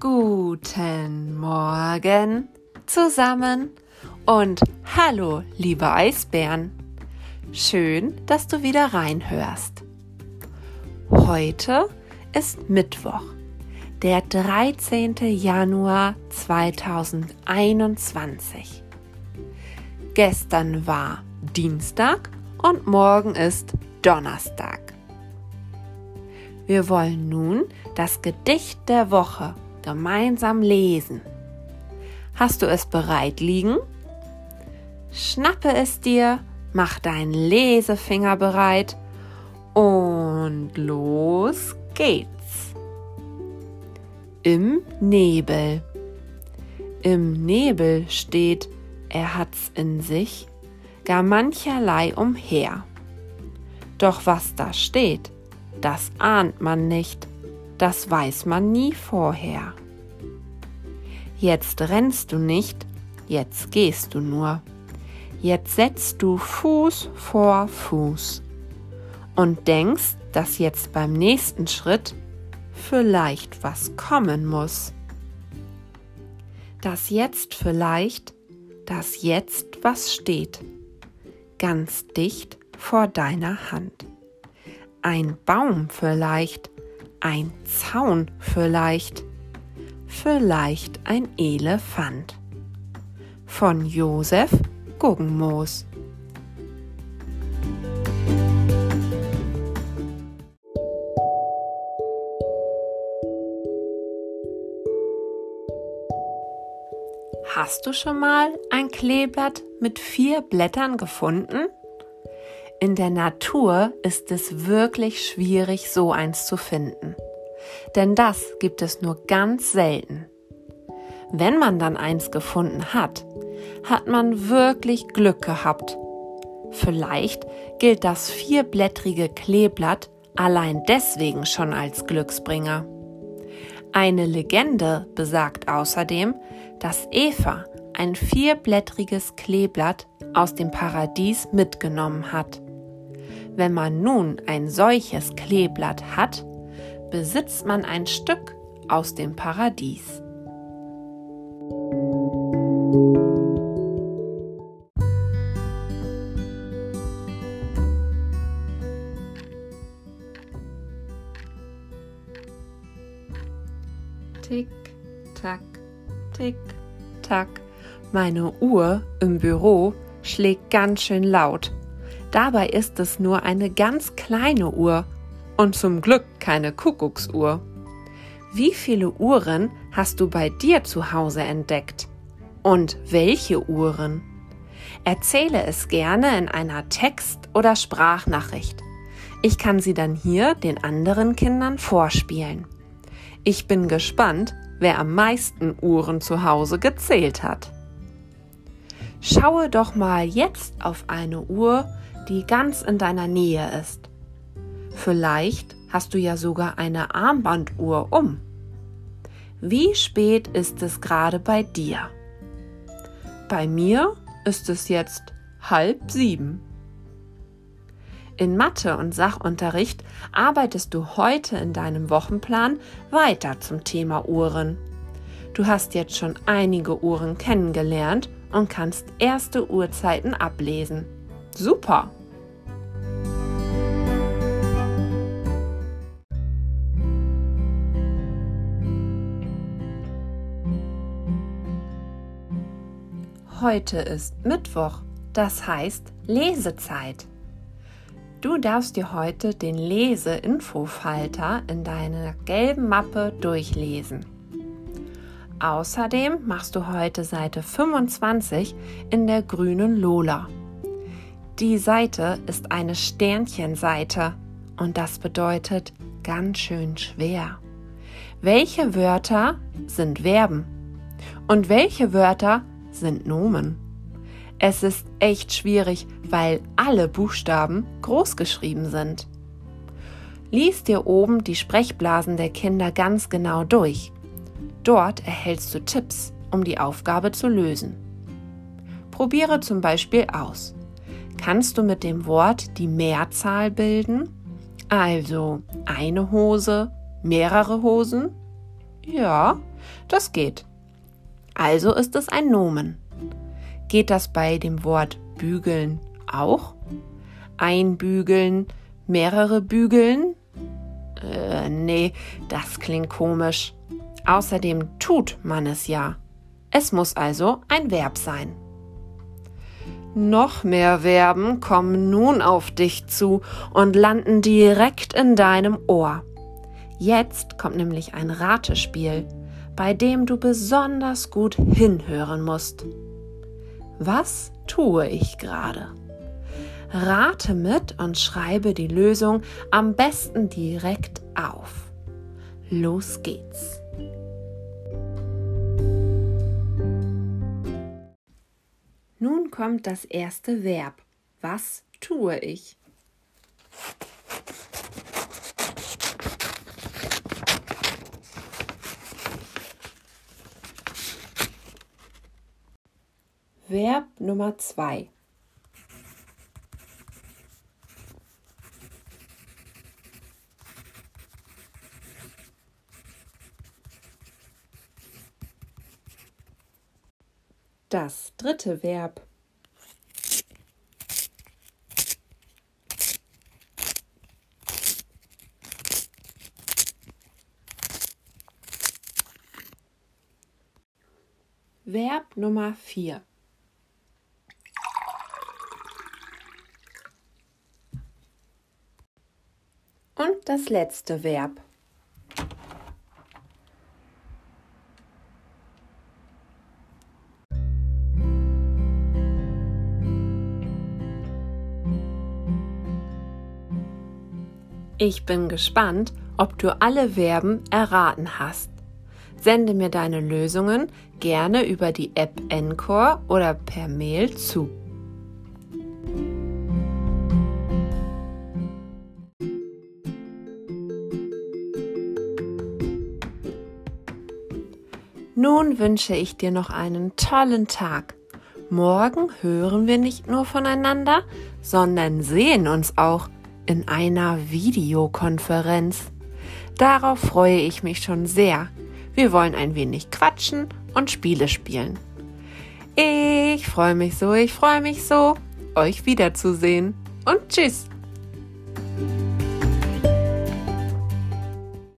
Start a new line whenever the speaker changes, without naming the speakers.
Guten Morgen zusammen und hallo, liebe Eisbären. Schön, dass du wieder reinhörst. Heute ist Mittwoch, der 13. Januar 2021. Gestern war Dienstag und morgen ist Donnerstag. Wir wollen nun das Gedicht der Woche gemeinsam lesen. Hast du es bereit liegen? Schnappe es dir, mach deinen Lesefinger bereit und los geht's. Im Nebel. Im Nebel steht, er hat's in sich, gar mancherlei umher. Doch was da steht, das ahnt man nicht, das weiß man nie vorher. Jetzt rennst du nicht, jetzt gehst du nur. Jetzt setzt du Fuß vor Fuß und denkst, dass jetzt beim nächsten Schritt vielleicht was kommen muss. Dass jetzt vielleicht, dass jetzt was steht, ganz dicht vor deiner Hand. Ein Baum vielleicht, ein Zaun vielleicht, vielleicht ein Elefant. Von Josef Guggenmoos. Hast du schon mal ein Kleeblatt mit vier Blättern gefunden? In der Natur ist es wirklich schwierig, so eins zu finden. Denn das gibt es nur ganz selten. Wenn man dann eins gefunden hat, hat man wirklich Glück gehabt. Vielleicht gilt das vierblättrige Kleeblatt allein deswegen schon als Glücksbringer. Eine Legende besagt außerdem, dass Eva ein vierblättriges Kleeblatt aus dem Paradies mitgenommen hat. Wenn man nun ein solches Kleeblatt hat, besitzt man ein Stück aus dem Paradies. Tick, tack, tick, tack. Meine Uhr im Büro schlägt ganz schön laut. Dabei ist es nur eine ganz kleine Uhr und zum Glück keine Kuckucksuhr. Wie viele Uhren hast du bei dir zu Hause entdeckt? Und welche Uhren? Erzähle es gerne in einer Text- oder Sprachnachricht. Ich kann sie dann hier den anderen Kindern vorspielen. Ich bin gespannt, wer am meisten Uhren zu Hause gezählt hat. Schaue doch mal jetzt auf eine Uhr, die ganz in deiner Nähe ist. Vielleicht hast du ja sogar eine Armbanduhr um. Wie spät ist es gerade bei dir? Bei mir ist es jetzt halb sieben. In Mathe und Sachunterricht arbeitest du heute in deinem Wochenplan weiter zum Thema Uhren. Du hast jetzt schon einige Uhren kennengelernt und kannst erste Uhrzeiten ablesen. Super! Heute ist Mittwoch, das heißt Lesezeit. Du darfst dir heute den Lese-Info-Falter in deiner gelben Mappe durchlesen. Außerdem machst du heute Seite 25 in der grünen Lola. Die Seite ist eine Sternchenseite und das bedeutet ganz schön schwer. Welche Wörter sind Verben? Und welche Wörter sind Nomen. Es ist echt schwierig, weil alle Buchstaben groß geschrieben sind. Lies dir oben die Sprechblasen der Kinder ganz genau durch. Dort erhältst du Tipps, um die Aufgabe zu lösen. Probiere zum Beispiel aus. Kannst du mit dem Wort die Mehrzahl bilden? Also eine Hose, mehrere Hosen? Ja, Das geht. Also ist es ein Nomen. Geht das bei dem Wort bügeln auch? Einbügeln, mehrere bügeln? Äh, nee, das klingt komisch. Außerdem tut man es ja. Es muss also ein Verb sein. Noch mehr Verben kommen nun auf dich zu und landen direkt in deinem Ohr. Jetzt kommt nämlich ein Ratespiel, bei dem du besonders gut hinhören musst. Was tue ich gerade? Rate mit und schreibe die Lösung am besten direkt auf. Los geht's. Nun kommt das erste Verb. Was tue ich? Verb Nummer zwei. Das dritte Verb. Verb Nummer vier. Das letzte Verb. Ich bin gespannt, ob du alle Verben erraten hast. Sende mir deine Lösungen gerne über die App Encore oder per Mail zu. Nun wünsche ich dir noch einen tollen Tag. Morgen hören wir nicht nur voneinander, sondern sehen uns auch in einer Videokonferenz. Darauf freue ich mich schon sehr. Wir wollen ein wenig quatschen und Spiele spielen. Ich freue mich so, ich freue mich so, euch wiederzusehen und tschüss.